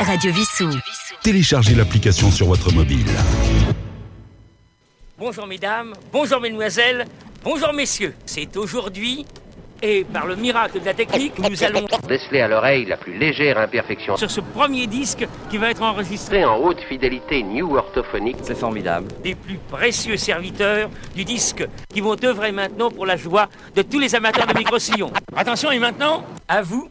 Radio Vissou. Téléchargez l'application sur votre mobile. Bonjour mesdames, bonjour mesdemoiselles, bonjour messieurs. C'est aujourd'hui, et par le miracle de la technique, nous allons déceler à l'oreille la plus légère imperfection sur ce premier disque qui va être enregistré en haute fidélité new orthophonique. C'est formidable. des plus précieux serviteurs du disque qui vont œuvrer maintenant pour la joie de tous les amateurs de micro-sillons. Attention et maintenant, à vous.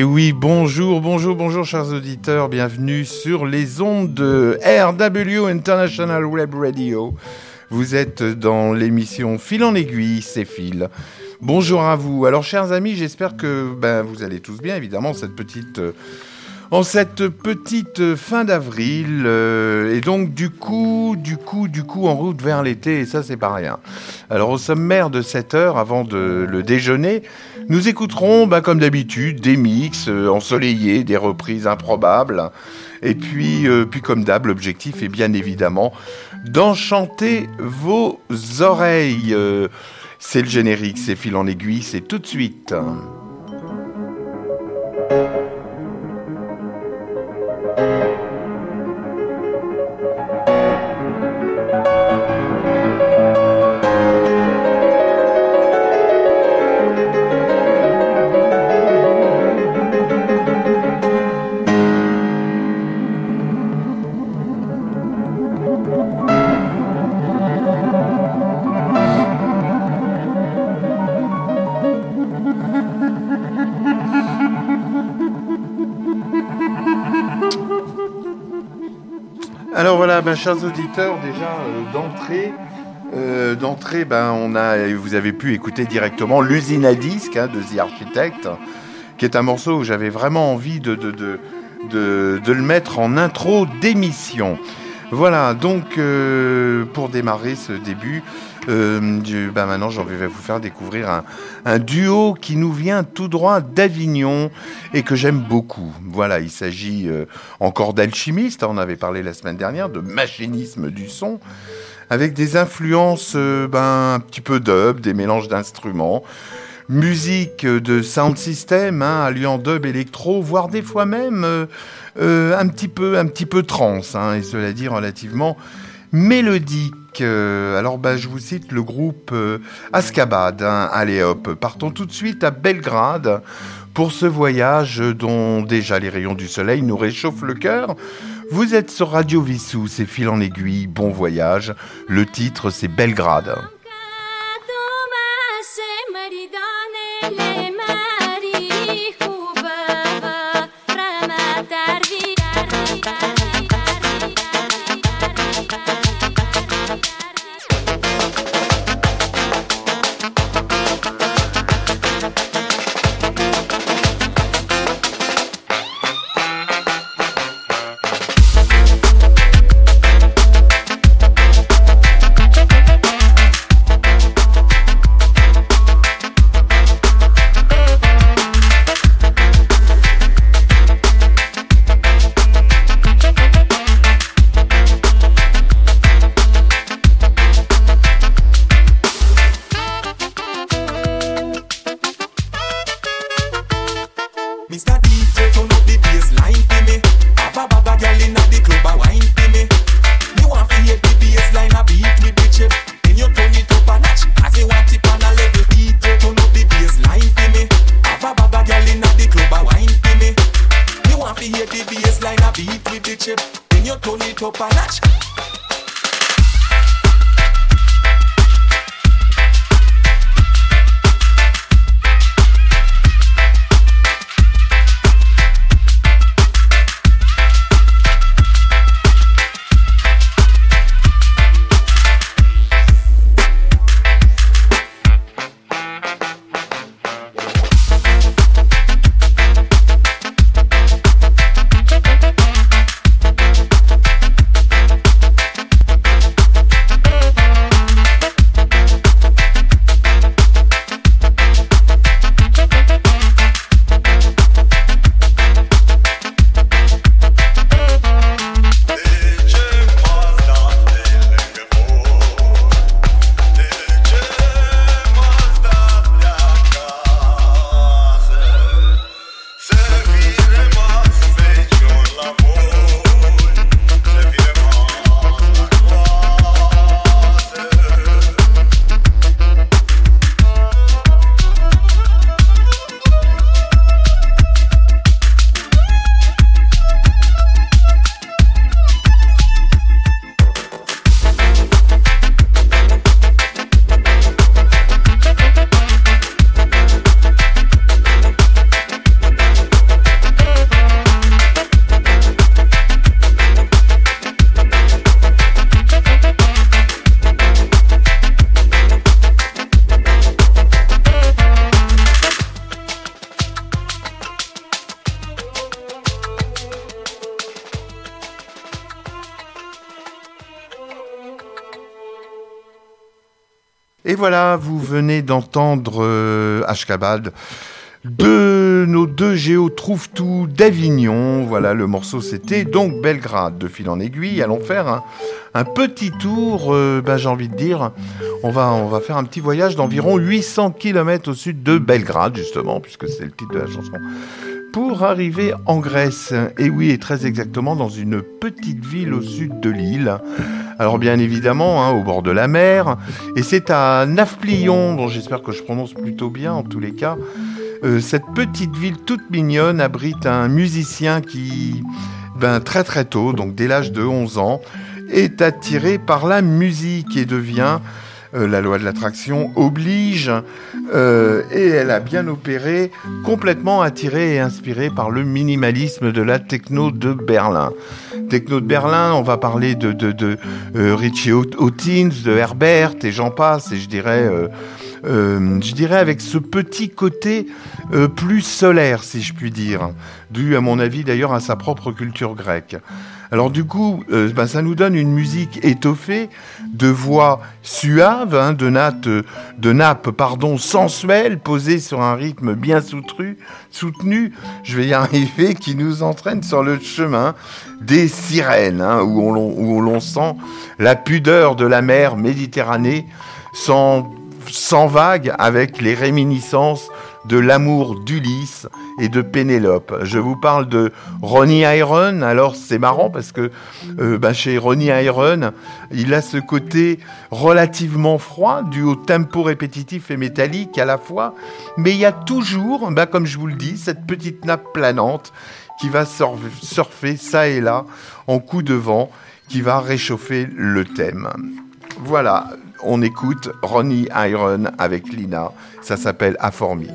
Oui, bonjour, bonjour, bonjour, chers auditeurs, bienvenue sur les ondes de RW International Web Radio. Vous êtes dans l'émission Fil en aiguille, c'est Phil. Bonjour à vous. Alors, chers amis, j'espère que ben, vous allez tous bien, évidemment, cette petite, euh, en cette petite fin d'avril. euh, et donc, du coup, du coup, du coup, en route vers l'été, et ça, c'est pas rien. Alors, au sommaire de cette heure, avant de le déjeuner, nous écouterons, bah, comme d'habitude, des mix euh, ensoleillés, des reprises improbables. Et puis, euh, puis comme d'hab, l'objectif est bien évidemment d'enchanter vos oreilles. Euh, c'est le générique, c'est fil en aiguille, c'est tout de suite. Ben, chers auditeurs, déjà euh, d'entrée, euh, d'entrée, ben, on a, vous avez pu écouter directement l'usine à disque hein, de The Architect, qui est un morceau où j'avais vraiment envie de, de, de, de, de le mettre en intro d'émission. Voilà, donc euh, pour démarrer ce début, euh, ben maintenant je vais vous faire découvrir un, duo qui nous vient tout droit d'Avignon et que j'aime beaucoup. Voilà, il s'agit euh, encore d'alchimistes, hein, on avait parlé la semaine dernière, de machinisme du son, avec des influences ben, un petit peu dub, des mélanges d'instruments, musique de sound system, hein, alliant dub, électro, voire des fois même euh, euh, un petit peu, un trance, hein, et cela dit relativement mélodique. Euh, alors, bah, je vous cite le groupe Ascabad. hein. Allez hop, partons tout de suite à Belgrade pour ce voyage dont déjà les rayons du soleil nous réchauffent le cœur. Vous êtes sur Radio Vissou, c'est fil en aiguille, bon voyage. Le titre, c'est Belgrade. Et voilà, vous venez d'entendre euh, Ashkabad de nos deux géos trouve tout d'Avignon. Voilà, le morceau c'était donc Belgrade de fil en aiguille. Allons faire un, un petit tour, euh, ben, j'ai envie de dire, on va, on va faire un petit voyage d'environ 800 km au sud de Belgrade, justement, puisque c'est le titre de la chanson, pour arriver en Grèce. Et oui, et très exactement dans une petite ville au sud de l'île. Alors bien évidemment, hein, au bord de la mer. Et c'est à Nafplion, dont j'espère que je prononce plutôt bien en tous les cas. Euh, cette petite ville toute mignonne abrite un musicien qui, ben, très très tôt, donc dès l'âge de 11 ans, est attiré par la musique et devient euh, la loi de l'attraction oblige, euh, et elle a bien opéré, complètement attirée et inspirée par le minimalisme de la techno de Berlin. Techno de Berlin, on va parler de, de, de euh, Richie Hawtins, de Herbert, et j'en passe, et je dirais... je dirais avec ce petit côté plus solaire, si je puis dire, dû à mon avis d'ailleurs à sa propre culture grecque. Alors du coup, euh, ben, ça nous donne une musique étoffée, de voix suave, hein, de, natte, de nappe pardon, sensuelle, posée sur un rythme bien soutenu, soutenu, je vais y arriver, qui nous entraîne sur le chemin des sirènes, hein, où on, où l'on sent la pudeur de la mer Méditerranée sans sans vague avec les réminiscences de l'amour d'Ulysse et de Pénélope. Je vous parle de Ronnie Iron. Alors c'est marrant parce que euh, ben, chez Ronnie Iron, il a ce côté relativement froid dû au tempo répétitif et métallique à la fois, mais il y a toujours, ben, comme je vous le dis, cette petite nappe planante qui va surfer ça et là en coup de vent qui va réchauffer le thème. Voilà, on écoute Ronnie Iron avec Lina. Ça s'appelle Aformi.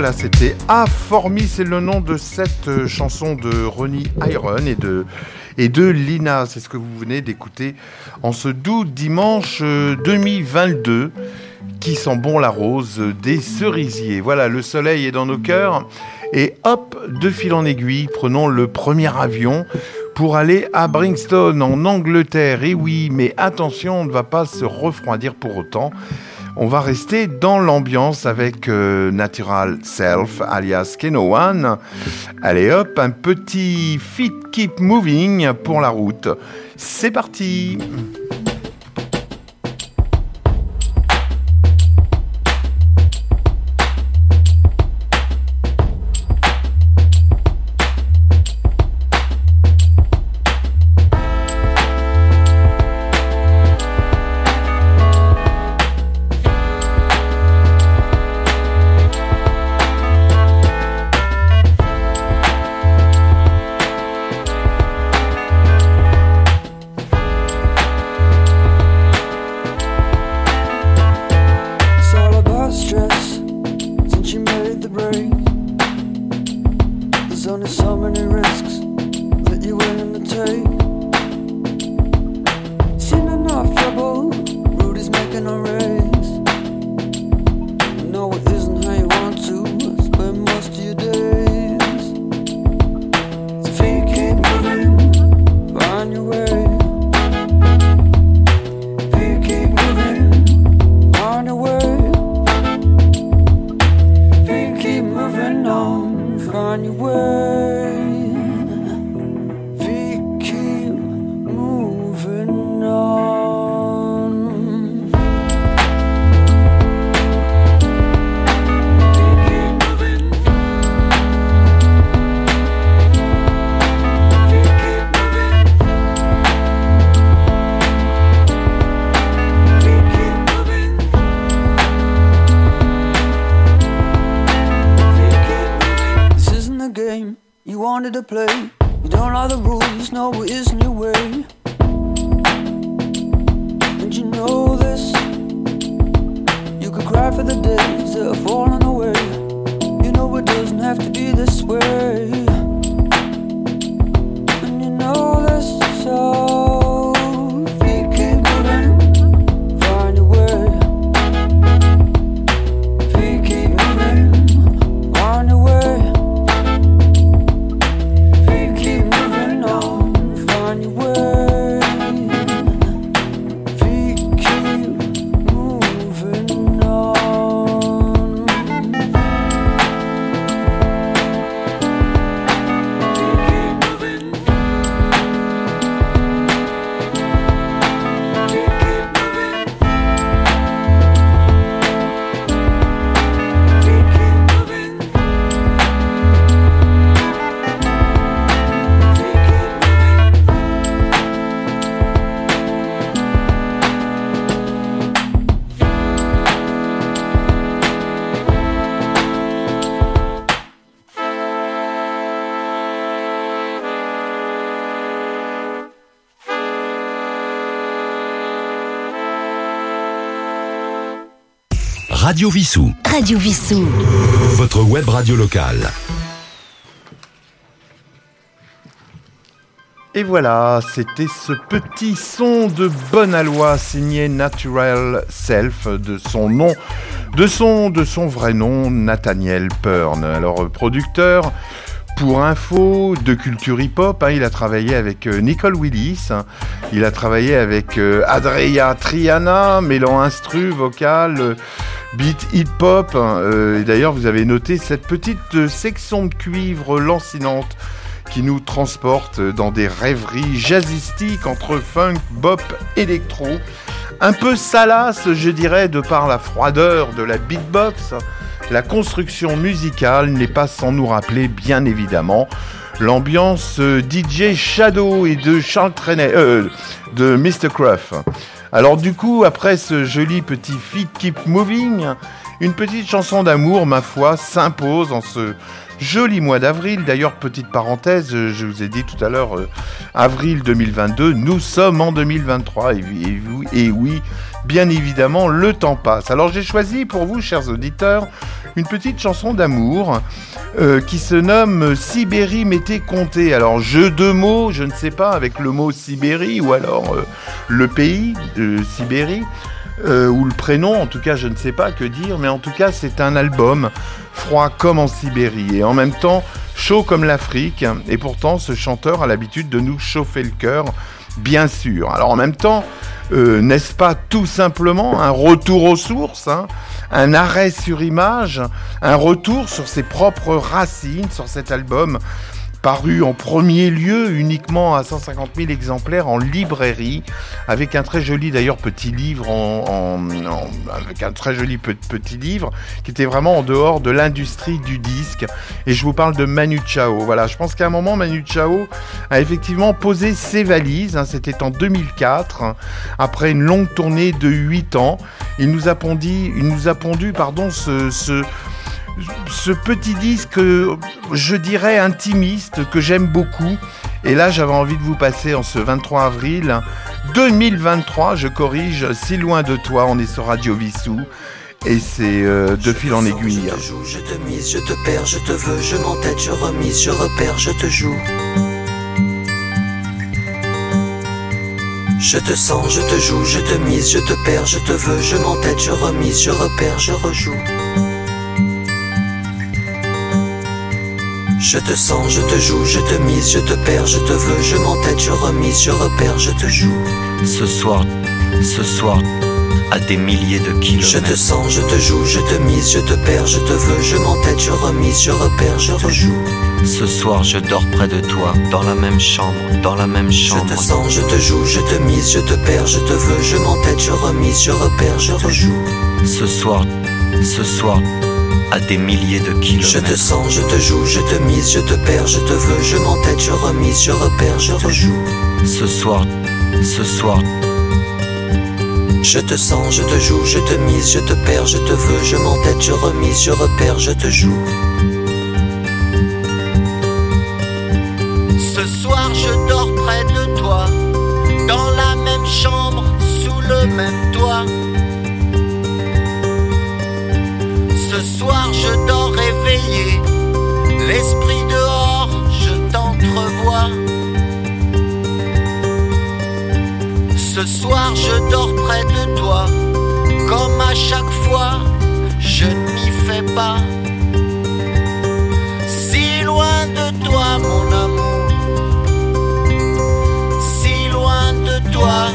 Voilà, c'était A For Me, c'est le nom de cette euh, chanson de Ronnie Iron et de, et de Lina. C'est ce que vous venez d'écouter en ce doux dimanche euh, 2022 qui sent bon la rose des cerisiers. Voilà, le soleil est dans nos cœurs. Et hop, de fil en aiguille, prenons le premier avion pour aller à Brixton en Angleterre. Et oui, mais attention, on ne va pas se refroidir pour autant. On va rester dans l'ambiance avec euh, Natural Self, alias Keno One. Allez hop, un petit fit keep moving pour la route. C'est parti to play. You don't like the rules, no, it isn't your way. And you know this. You could cry for the days that are falling away. You know it doesn't have to be this way. Radio Vissou. Radio Vissou. Votre web radio locale. Et voilà, c'était ce petit son de bonne aloi signé Natural Self de son nom, de son, de son vrai nom, Nathaniel Pern. Alors, producteur, pour info, de culture hip-hop, hein, il a travaillé avec euh, Nicole Willis, hein. il a travaillé avec euh, Adria Triana, mêlant instru, vocal, euh, beat hip-hop. hein. Euh, et d'ailleurs, vous avez noté cette petite euh, section de cuivre lancinante qui nous transporte dans des rêveries jazzistiques entre funk, bop, électro. Un peu salace, je dirais, de par la froideur de la beatbox. La construction musicale n'est pas sans nous rappeler, bien évidemment, l'ambiance euh, DJ Shadow et de Charles de Mr. Cruff. Alors du coup, après ce joli petit feat Keep Moving, une petite chanson d'amour, ma foi, s'impose en ce joli mois d'avril. D'ailleurs, petite parenthèse, euh, je vous ai dit tout à l'heure, euh, avril 2022, nous sommes en 2023. Et, oui- bien évidemment, le temps passe. Alors j'ai choisi pour vous, chers auditeurs, une petite chanson d'amour euh, qui se nomme Sibérie m'était compté. Alors jeu de mots, je ne sais pas, avec le mot Sibérie ou alors euh, le pays Sibérie. euh, ou le prénom, en tout cas je ne sais pas que dire, mais en tout cas c'est un album froid comme en Sibérie et en même temps chaud comme l'Afrique et pourtant ce chanteur a l'habitude de nous chauffer le cœur, bien sûr. Alors en même temps, euh, n'est-ce pas tout simplement un retour aux sources, hein, un arrêt sur image, un retour sur ses propres racines sur cet album paru en premier lieu uniquement à 150 000 exemplaires en librairie, avec un très joli d'ailleurs petit livre, en, en- avec un très joli pe- petit livre qui était vraiment en dehors de l'industrie du disque. Et je vous parle de Manu Chao. Voilà, je pense qu'à un moment Manu Chao a effectivement posé ses valises. hein, C'était en 2004, hein, après une longue tournée de 8 ans. Il nous a pondu, il nous a pondu, pardon, ce, ce ce petit disque, je dirais intimiste, que j'aime beaucoup. Et là, j'avais envie de vous passer en ce 23 avril 2023, je corrige, si loin de toi, on est sur Radio Vissou. Et c'est euh, de fil en aiguille. Je te joue, je te mise, je te perds, je te veux, je m'entête, je remise, je repère, je te joue. Je te sens, je te joue, je te mise, je te perds, je te veux, je m'entête, je remise, je repère, je rejoue. Je te sens, je te joue, je te mise, je te perds, je te veux, je m'entête, je remise, je repère, je te joue. Ce soir, ce soir, à des milliers de kilomètres. Je te sens, je te joue, je te mise, je te perds, je te veux, je m'entête, je remise, je repère, je rejoue. Ce soir, je dors près de toi, dans la même chambre, dans la même chambre. Je te sens, je te joue, je te mise, je te perds, je te veux, je m'entête, je remise, je repère, je rejoue. Ce soir, ce soir, à des milliers de kilomètres. Je te sens, je te joue, je te mise, je te perds, je te veux, je m'entête, je remise, je repère, je rejoue. Ce soir, ce soir, Je te sens, je te joue, je te mise, je te perds, je te veux, je m'entête, je remise, je repère, je te joue. Ce soir je dors près de toi, dans la même chambre, sous le même toit. Ce soir je dors réveillé, l'esprit dehors, je t'entrevois. Ce soir je dors près de toi, comme à chaque fois, je n'y fais pas. Si loin de toi mon amour, si loin de toi,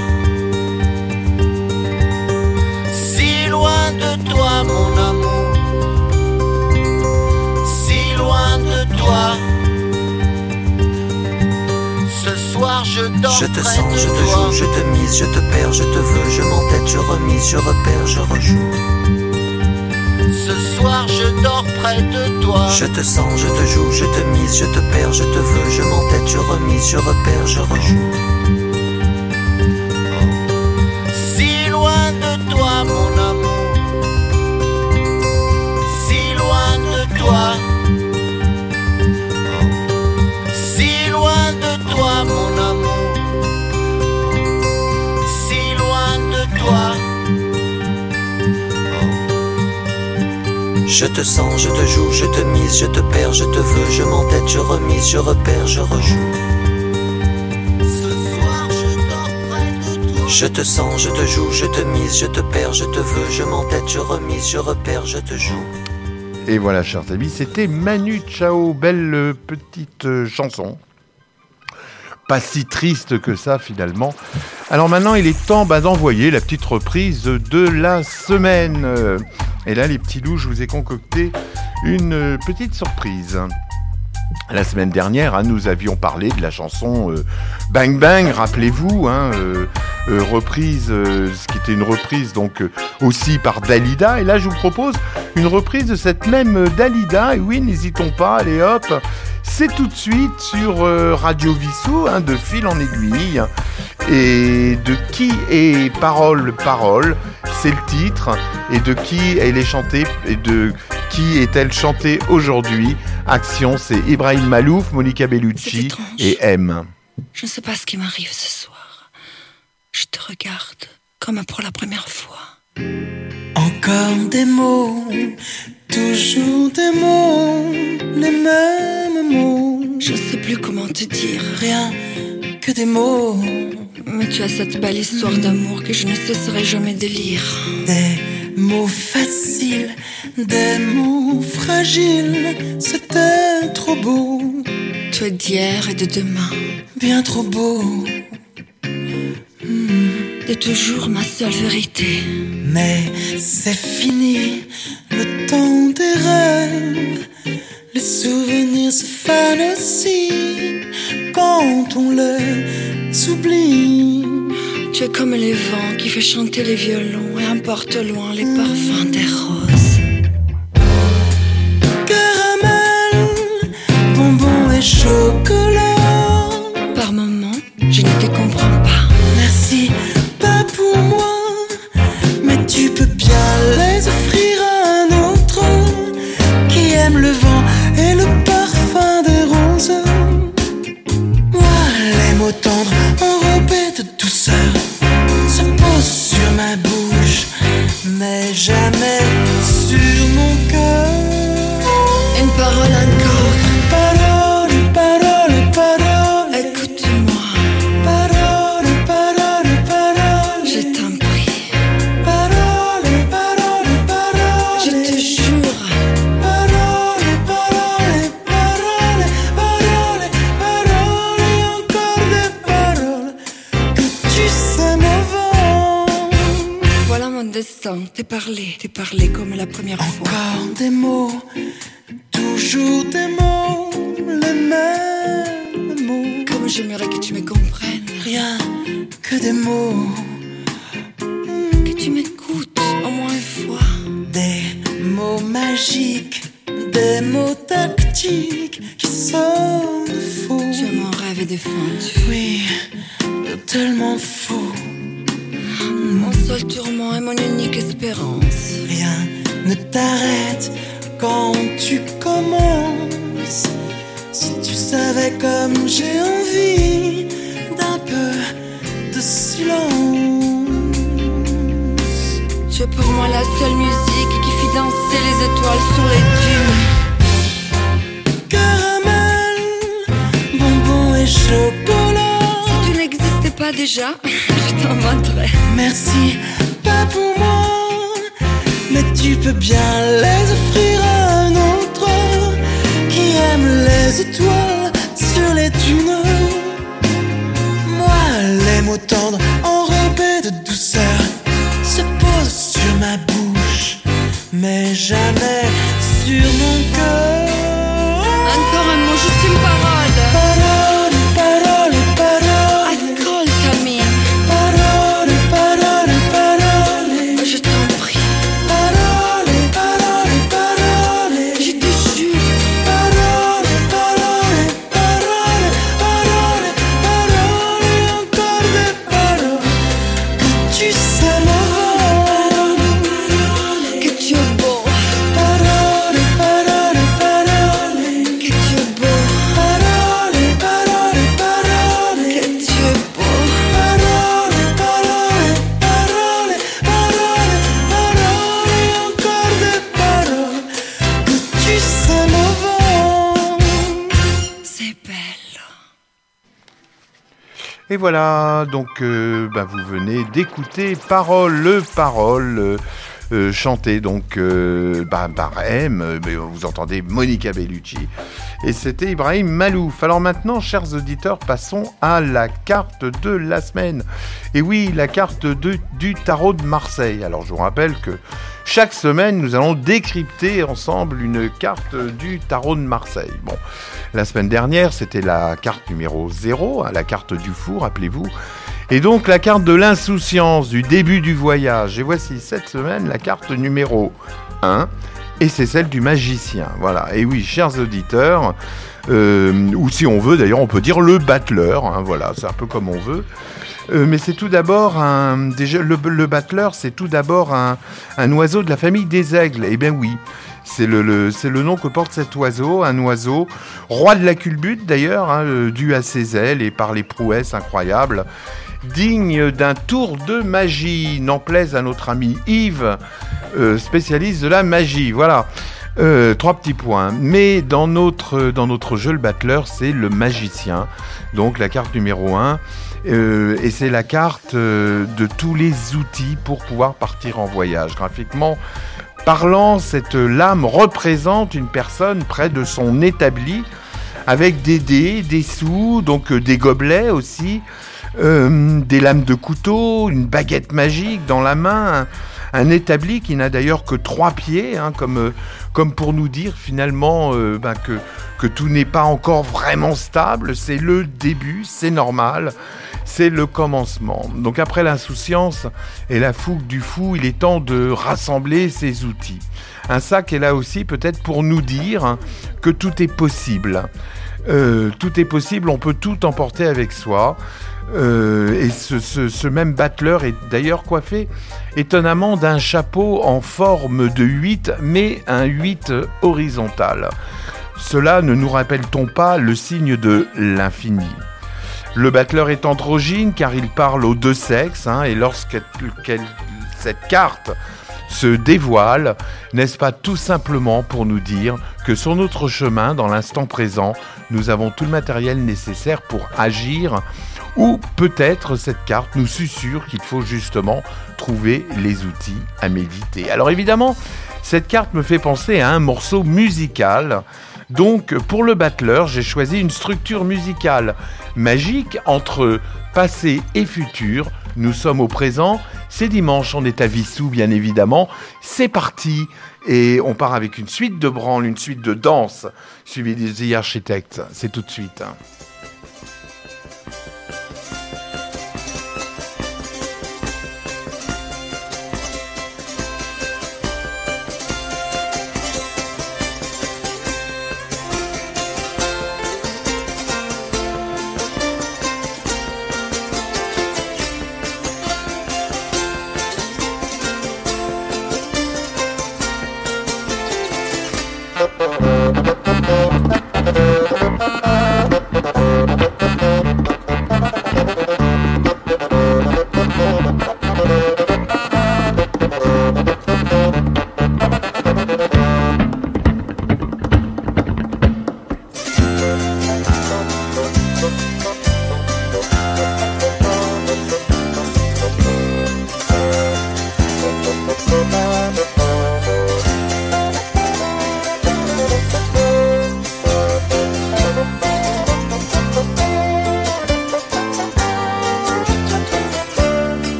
je dors Je te sens, je te joue, je te mise, je te perds, je te veux, je m'entête, je remise, je repère, je rejoue. Ce soir je dors près de toi. Je te sens, je te joue, je te mise, je te perds, je te veux, je m'entête, je remise, je repère, je rejoue. Je te sens, je te joue, je te mise, je te perds, je te veux, je m'entête, je remise, je repère, je rejoue. Ce soir je dors près de toi. Je te sens, je te joue, je te mise, je te perds, je te veux, je m'entête, je remise, je repère, je te joue. Et voilà, chers amis, c'était Manu Chao, belle petite euh, chanson. Pas si triste que ça finalement. Alors maintenant, il est temps bah, d'envoyer la petite reprise de la semaine. Et là, les petits loups, je vous ai concocté une euh, petite surprise. La semaine dernière, hein, nous avions parlé de la chanson euh, Bang Bang, rappelez-vous, hein, euh, reprise, euh, ce qui était une reprise donc euh, aussi par Dalida. Et là, je vous propose une reprise de cette même euh, Dalida. Et oui, n'hésitons pas, allez hop, c'est tout de suite sur euh, Radio Vissou, hein, de fil en aiguille. Et de qui est Parole Parole, c'est le titre. Et de qui elle est chantée et de qui est-elle chantée aujourd'hui? Action, c'est Ibrahim Malouf, Monica Bellucci et M. Je ne sais pas ce qui m'arrive ce soir. Je te regarde comme pour la première fois. Encore des mots toujours des mots, les mêmes mots. Je sais plus comment te dire. Rien que des mots. Mais tu as cette belle histoire d'amour que je ne cesserai jamais de lire. Des mots faciles, des mots fragiles. C'était trop beau. Tu es d'hier et de demain. Bien trop beau. T'es toujours ma seule vérité. Mais c'est fini, le temps des rêves. Les souvenirs se fanent aussi quand on les oublie. Tu es comme les vents qui fait chanter les violons et emporte loin les parfums des roses. Caramel, bonbons et chocolat. Par moments, je ne te comprends donc euh, bah, vous venez d'écouter Parole, le Parole, euh, euh, chanté donc bah, par M, vous entendez Monica Bellucci, et c'était Ibrahim Malouf. Alors maintenant, chers auditeurs, passons à la carte de la semaine. Et oui, la carte de, du tarot de Marseille. Alors je vous rappelle que chaque semaine, nous allons décrypter ensemble une carte du tarot de Marseille. Bon, la semaine dernière, c'était la carte numéro 0, hein, la carte du fou, rappelez-vous. Et donc la carte de l'insouciance, du début du voyage. Et voici cette semaine la carte numéro 1, et c'est celle du magicien. Voilà, et oui, chers auditeurs, euh, ou si on veut d'ailleurs, on peut dire le battleur, hein, voilà, c'est un peu comme on veut. Euh, mais c'est tout d'abord un. Le, le battleur, c'est tout d'abord un, oiseau de la famille des aigles. Eh bien oui, c'est le, nom que porte cet oiseau, un oiseau roi de la culbute d'ailleurs, hein, euh, dû à ses ailes et par les prouesses incroyables, digne d'un tour de magie. N'en plaise à notre ami Yves, euh, spécialiste de la magie. Voilà. Trois petits points. Mais dans notre, dans notre jeu, le battler, c'est le magicien. Donc la carte numéro 1. Et c'est la carte euh, de tous les outils pour pouvoir partir en voyage. Graphiquement parlant, cette lame représente une personne près de son établi avec des dés, des sous, donc euh, des gobelets aussi, euh, des lames de couteau, une baguette magique dans la main, un établi qui n'a d'ailleurs que trois pieds, hein, comme, euh, comme pour nous dire finalement euh, ben, que, tout n'est pas encore vraiment stable, c'est le début, c'est normal, c'est le commencement. Donc après l'insouciance et la fougue du fou, il est temps de rassembler ses outils. Un sac est là aussi peut-être pour nous dire que tout est possible. Euh, tout est possible, on peut tout emporter avec soi. Euh, et ce, même battleur est d'ailleurs coiffé étonnamment d'un chapeau en forme de 8, mais un 8 horizontal. Cela ne nous rappelle-t-on pas le signe de l'infini? Le battleur est androgyne car il parle aux deux sexes, hein, et lorsque cette carte se dévoile, n'est-ce pas tout simplement pour nous dire que sur notre chemin, dans l'instant présent, nous avons tout le matériel nécessaire pour agir ou peut-être cette carte nous susurre qu'il faut justement trouver les outils à méditer. Alors évidemment, cette carte me fait penser à un morceau musical. Donc pour le battleur, j'ai choisi une structure musicale magique entre passé et futur. Nous sommes au présent, c'est dimanche, on est à Vissou bien évidemment. C'est parti et on part avec une suite de branles, une suite de danse suivie des The Architects. C'est tout de suite.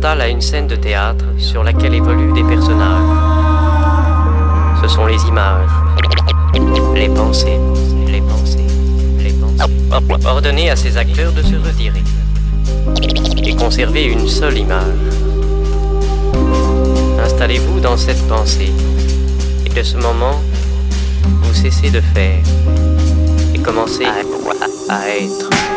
Comparez le plan mental à une scène de théâtre sur laquelle évoluent des personnages. Ce sont les images, les pensées, les pensées, les pensées. Ordonnez à ces acteurs de se retirer. et conserver une seule image. Installez-vous dans cette pensée et de ce moment, vous cessez de faire et commencez à être.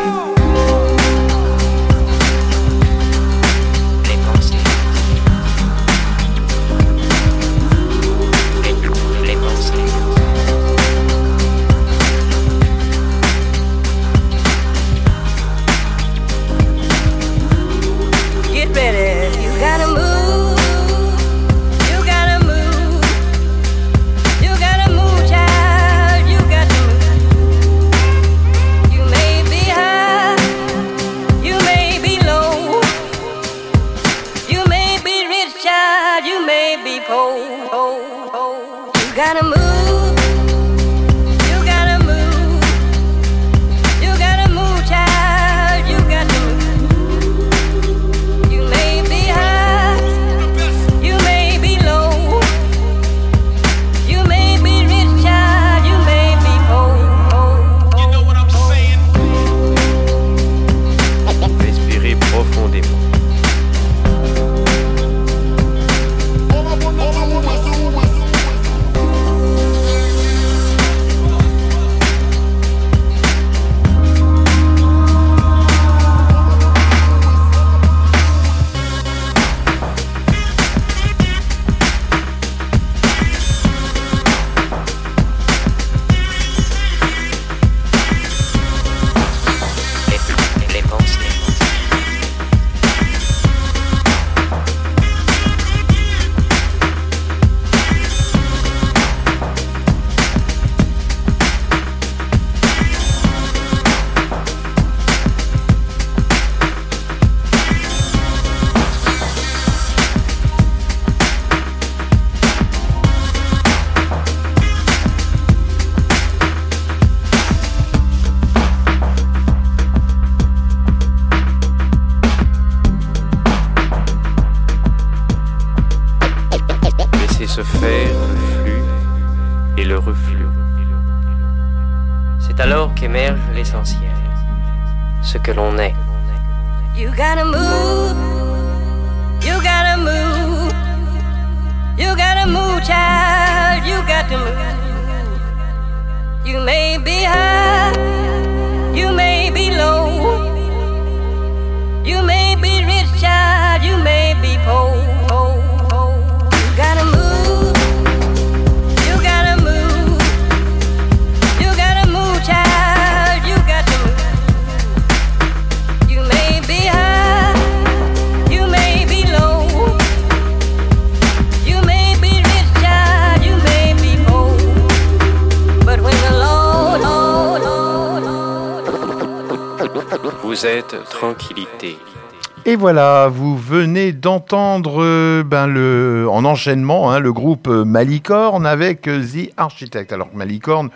Euh, ben, en enchaînement hein, le groupe euh, Malicorne avec euh, The Architect. Alors Malicorne,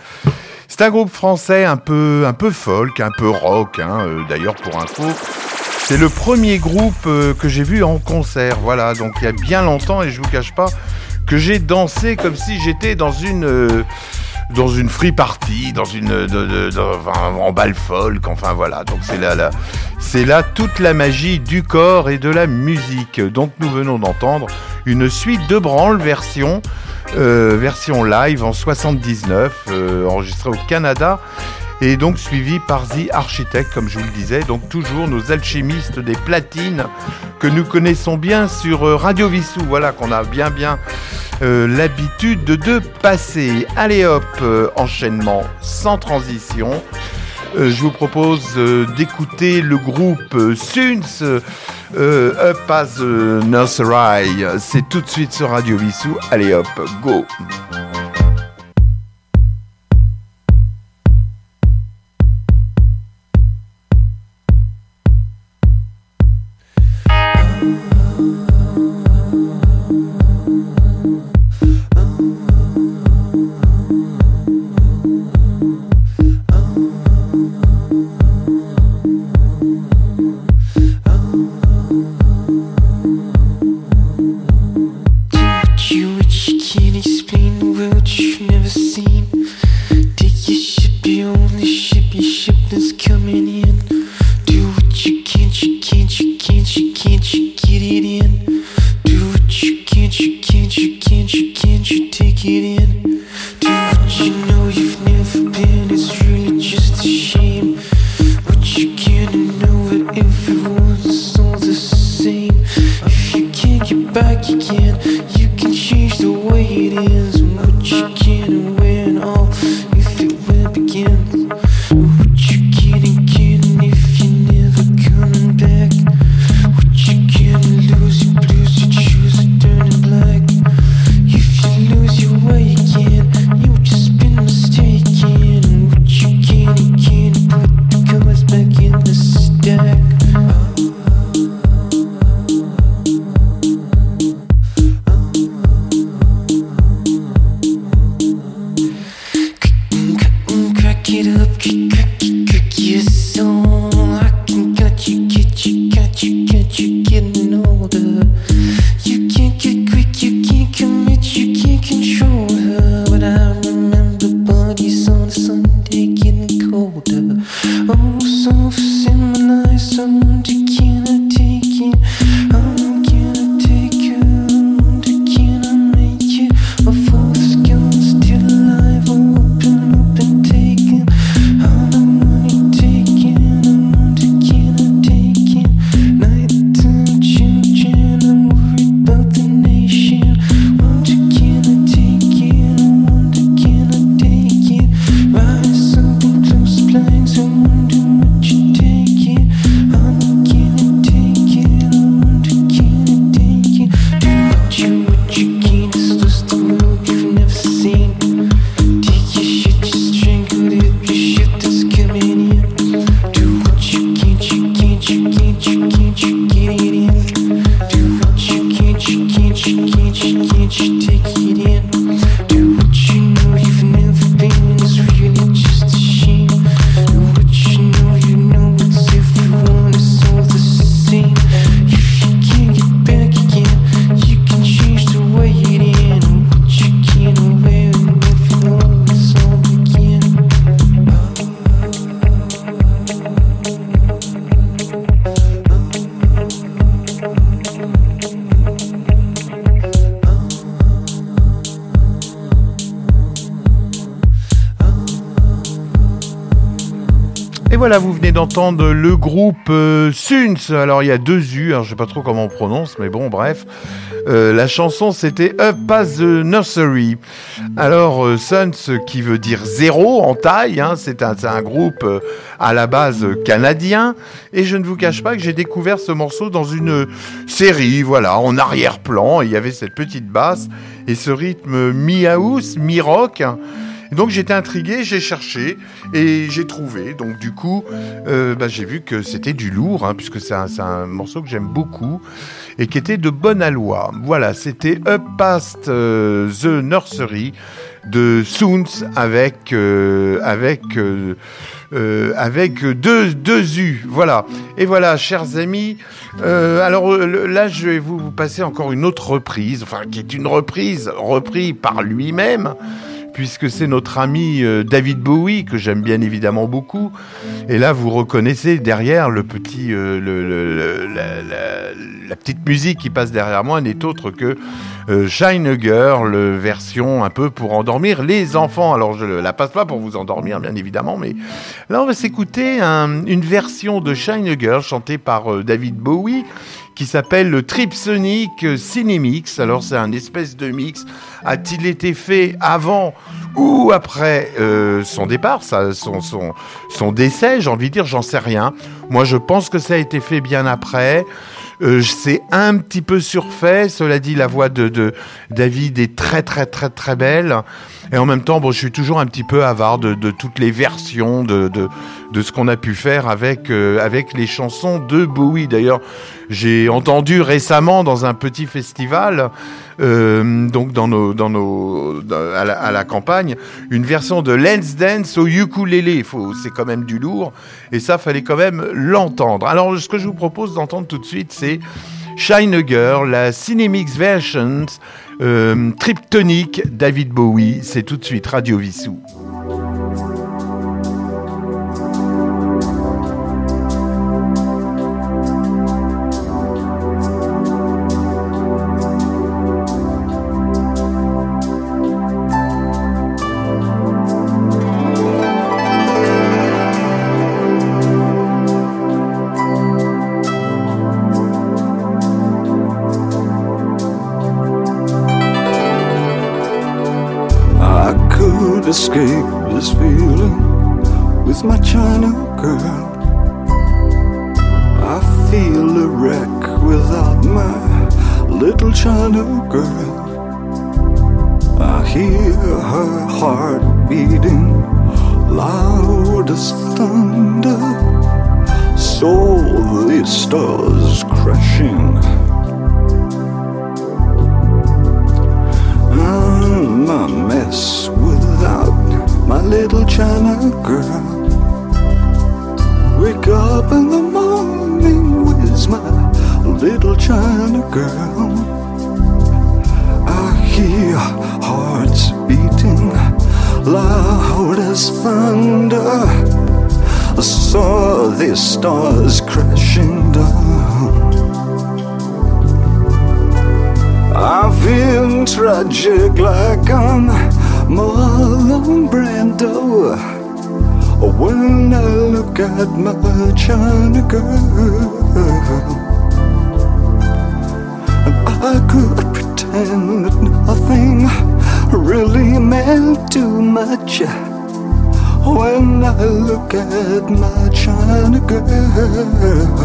c'est un groupe français un peu, un peu folk, un peu rock. hein, D'ailleurs, pour info, c'est le premier groupe que j'ai vu en concert. Voilà, donc il y a bien longtemps et je vous cache pas que j'ai dansé comme si j'étais dans une dans une free party, dans une en bal folk, enfin voilà. Donc c'est là, c'est là toute la magie du corps et de la musique. Donc nous venons d'entendre une suite de branles version euh, live en 79, euh, enregistrée au Canada. Et donc suivi par The Architect, comme je vous le disais, donc toujours nos alchimistes des platines que nous connaissons bien sur euh, Radio Vissou, voilà qu'on a bien bien euh, l'habitude de passer. Allez hop, euh, enchaînement sans transition. Je vous propose d'écouter le groupe Suns Up as Nursery. C'est tout de suite sur Radio Vissou. Allez hop, go! Voilà, vous venez d'entendre le groupe euh, Suns. Alors il y a deux U, alors, je sais pas trop comment on prononce, mais bon, bref. Euh, la chanson c'était Up Past the Nursery. Alors euh, Suns qui veut dire zéro en taille, hein, c'est un, groupe à la base canadien. Et je ne vous cache pas que j'ai découvert ce morceau dans une série, voilà, en arrière-plan. Il y avait cette petite basse et ce rythme mi-house, mi-rock. Et donc j'étais intrigué, j'ai cherché et j'ai trouvé. Donc du coup, euh, bah, j'ai vu que c'était du lourd, hein, puisque c'est un, morceau que j'aime beaucoup et qui était de bonne aloi. Voilà, c'était Up Past euh, the Nursery de Soons avec euh, avec avec deux deux U. Voilà. Et voilà, chers amis. alors là, je vais vous passer encore une autre reprise, enfin qui est une reprise reprise par lui-même puisque c'est notre ami euh, David Bowie que j'aime bien évidemment beaucoup. Et là, vous reconnaissez derrière le petit, euh, la, petite musique qui passe derrière moi n'est autre que euh, Shine Girl, version un peu pour endormir les enfants. Alors je la passe pas pour vous endormir, bien évidemment, mais là on va s'écouter un- une version de Shine Girl chantée par David Bowie qui s'appelle le Tripsonic Cinemix. Alors c'est un espèce de mix. A-t-il été fait avant ou après euh, son départ, ça, son, son, son décès, j'ai envie de dire, j'en sais rien. Moi, je pense que ça a été fait bien après. Euh, c'est un petit peu surfait. Cela dit, la voix de, de David est très très très très belle. Et en même temps, bon, je suis toujours un petit peu avare de, de toutes les versions de, de, de ce qu'on a pu faire avec, euh, avec les chansons de Bowie. D'ailleurs, j'ai entendu récemment dans un petit festival, euh, donc dans nos, dans nos, à, la, campagne, une version de Let's Dance au ukulélé. C'est quand même du lourd, et ça fallait quand même l'entendre. Alors, ce que je vous propose d'entendre tout de suite, c'est Shine a Girl, la Cinemix Versions, euh, Triptonic, David Bowie. C'est tout de suite Radio Vissou. Little China girl. I hear her heart beating loud as thunder. So the stars crashing. I'm a mess without my little China girl. Wake up in the morning with my little China girl. Hear hearts beating loud as thunder. I saw the stars crashing down. I feel tragic like I'm Marlon Brando when I look at my China girl. I could pretend that nothing really meant too much when I look at my China girl.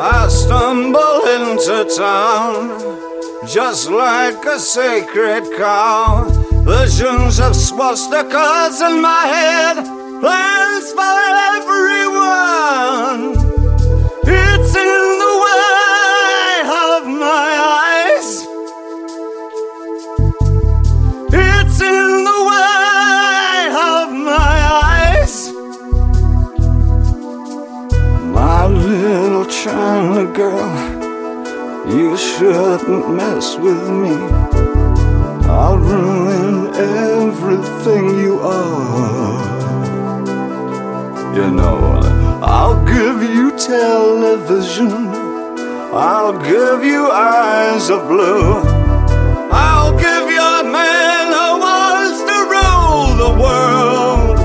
I stumble into town just like a sacred cow. Visions of swastikas in my head, plans for everyone. Girl, you shouldn't mess with me. I'll ruin everything you are. You know, I'll give you television. I'll give you eyes of blue. I'll give your man who wants to rule the world.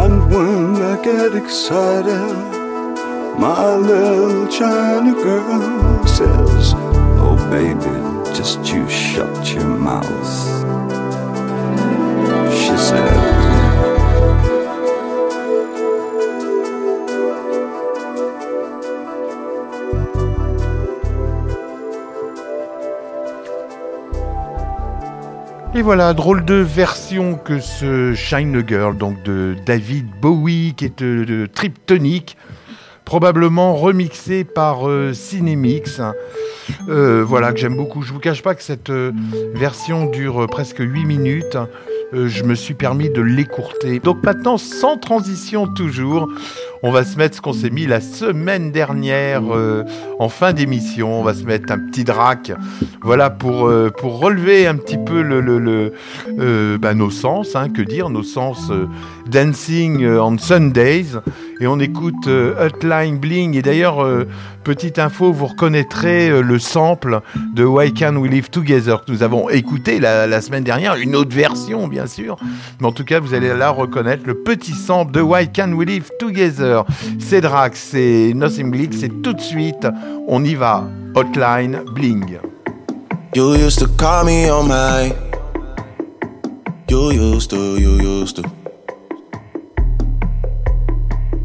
And when I get excited, my little China girl says, Oh, baby, just you shut your mouth. She said, Et voilà, drôle de version que ce Shine Girl, donc de David Bowie, qui est de, de Triptonic, probablement remixé par euh, Cinemix. Euh, voilà, que j'aime beaucoup. Je vous cache pas que cette euh, version dure presque 8 minutes. Je me suis permis de l'écourter. Donc maintenant, sans transition toujours, on va se mettre ce qu'on s'est mis la semaine dernière en fin d'émission. On va se mettre un petit drac, voilà, pour, relever un petit peu bah, nos sens, hein, que dire, nos sens dancing on Sundays. Et on écoute euh, Hotline Bling. Et d'ailleurs, euh, petite info, vous reconnaîtrez euh, le sample de Why Can't We Live Together que nous avons écouté la, semaine dernière, une autre version bien sûr. Mais en tout cas, vous allez là reconnaître le petit sample de Why Can't We Live Together. C'est Drax, c'est Nothing Bleak, c'est tout de suite. On y va. Hotline Bling. You used to call me. You used to, you used to.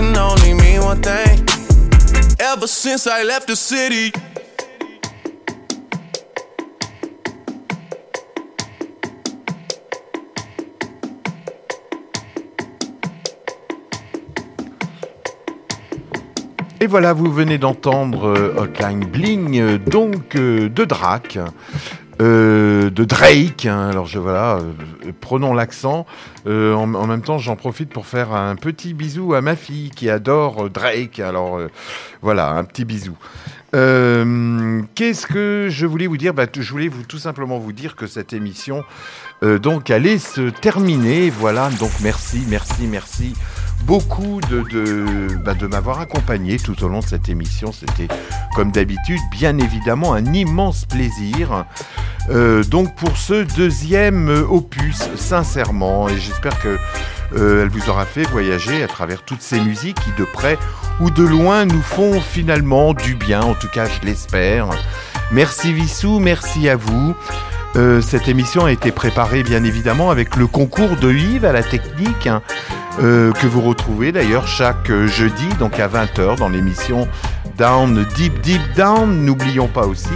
can only mean one thing. Ever since I left the city. Et voilà, vous venez d'entendre euh, Hotline Bling, euh, donc euh, de Drake, euh, de Drake. hein. alors je voilà, euh, prenons l'accent. Euh, en, même temps, j'en profite pour faire un petit bisou à ma fille qui adore Drake. Alors voilà, un petit bisou. Qu'est-ce que je voulais vous dire? Bah, Je voulais vous tout simplement vous dire que cette émission donc allait se terminer. Voilà, donc merci, merci, merci beaucoup de, bah, de m'avoir accompagné tout au long de cette émission. C'était comme d'habitude, bien évidemment, un immense plaisir. Euh, donc pour ce deuxième euh, opus, sincèrement, et j'espère que euh, elle vous aura fait voyager à travers toutes ces musiques qui, de près ou de loin, nous font finalement du bien. En tout cas, je l'espère. Merci Vissou, merci à vous. Cette émission a été préparée bien évidemment avec le concours de Yves à la technique, hein, euh, que vous retrouvez d'ailleurs chaque euh, jeudi, donc à 20h dans l'émission Down Deep Deep Down. N'oublions pas aussi,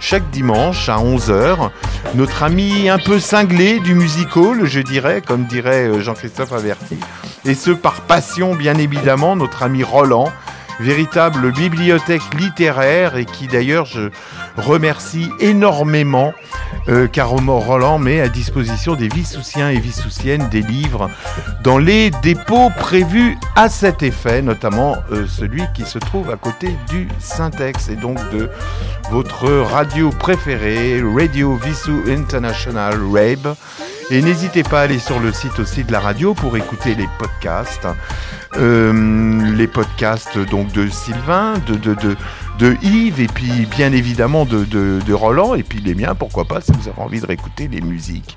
chaque dimanche à 11h, notre ami un peu cinglé du musical, je dirais, comme dirait euh, Jean-Christophe Averti, et ce par passion bien évidemment, notre ami Roland véritable bibliothèque littéraire et qui d'ailleurs je remercie énormément euh, car Roland met à disposition des Vissoussiens et Vissoussiennes des livres dans les dépôts prévus à cet effet, notamment euh, celui qui se trouve à côté du Syntex et donc de votre radio préférée, Radio Vissou International RAB. Et n'hésitez pas à aller sur le site aussi de la radio pour écouter les podcasts. Euh, les podcasts donc de Sylvain, de, de, de, de Yves et puis bien évidemment de, de, Roland et puis les miens, pourquoi pas si vous avez envie de réécouter les musiques.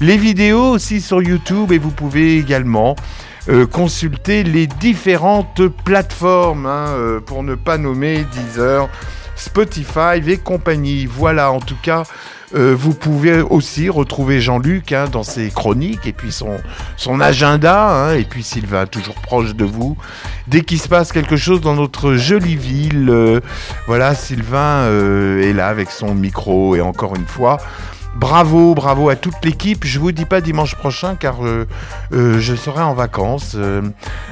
Les vidéos aussi sur YouTube et vous pouvez également euh, consulter les différentes plateformes hein, euh, pour ne pas nommer Deezer, Spotify et compagnie. Voilà en tout cas. Euh, vous pouvez aussi retrouver Jean-Luc hein, dans ses chroniques et puis son, son agenda, hein, et puis Sylvain, toujours proche de vous. Dès qu'il se passe quelque chose dans notre jolie ville, euh, voilà, Sylvain euh, est là avec son micro et encore une fois, Bravo, bravo à toute l'équipe. Je vous dis pas dimanche prochain car euh, euh, je serai en vacances, euh,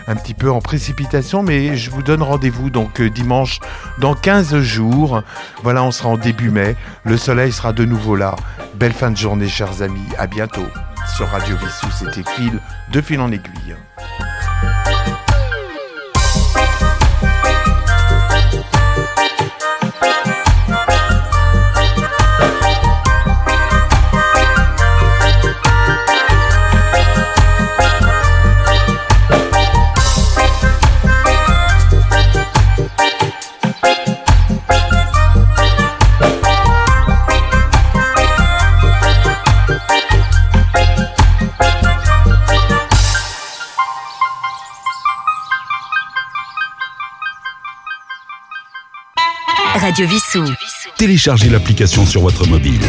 un petit peu en précipitation, mais je vous donne rendez-vous donc dimanche dans 15 jours. Voilà, on sera en début mai. Le soleil sera de nouveau là. Belle fin de journée, chers amis. À bientôt sur Radio Vissou. C'était Phil de fil en aiguille. Radio Vissou. Téléchargez l'application sur votre mobile.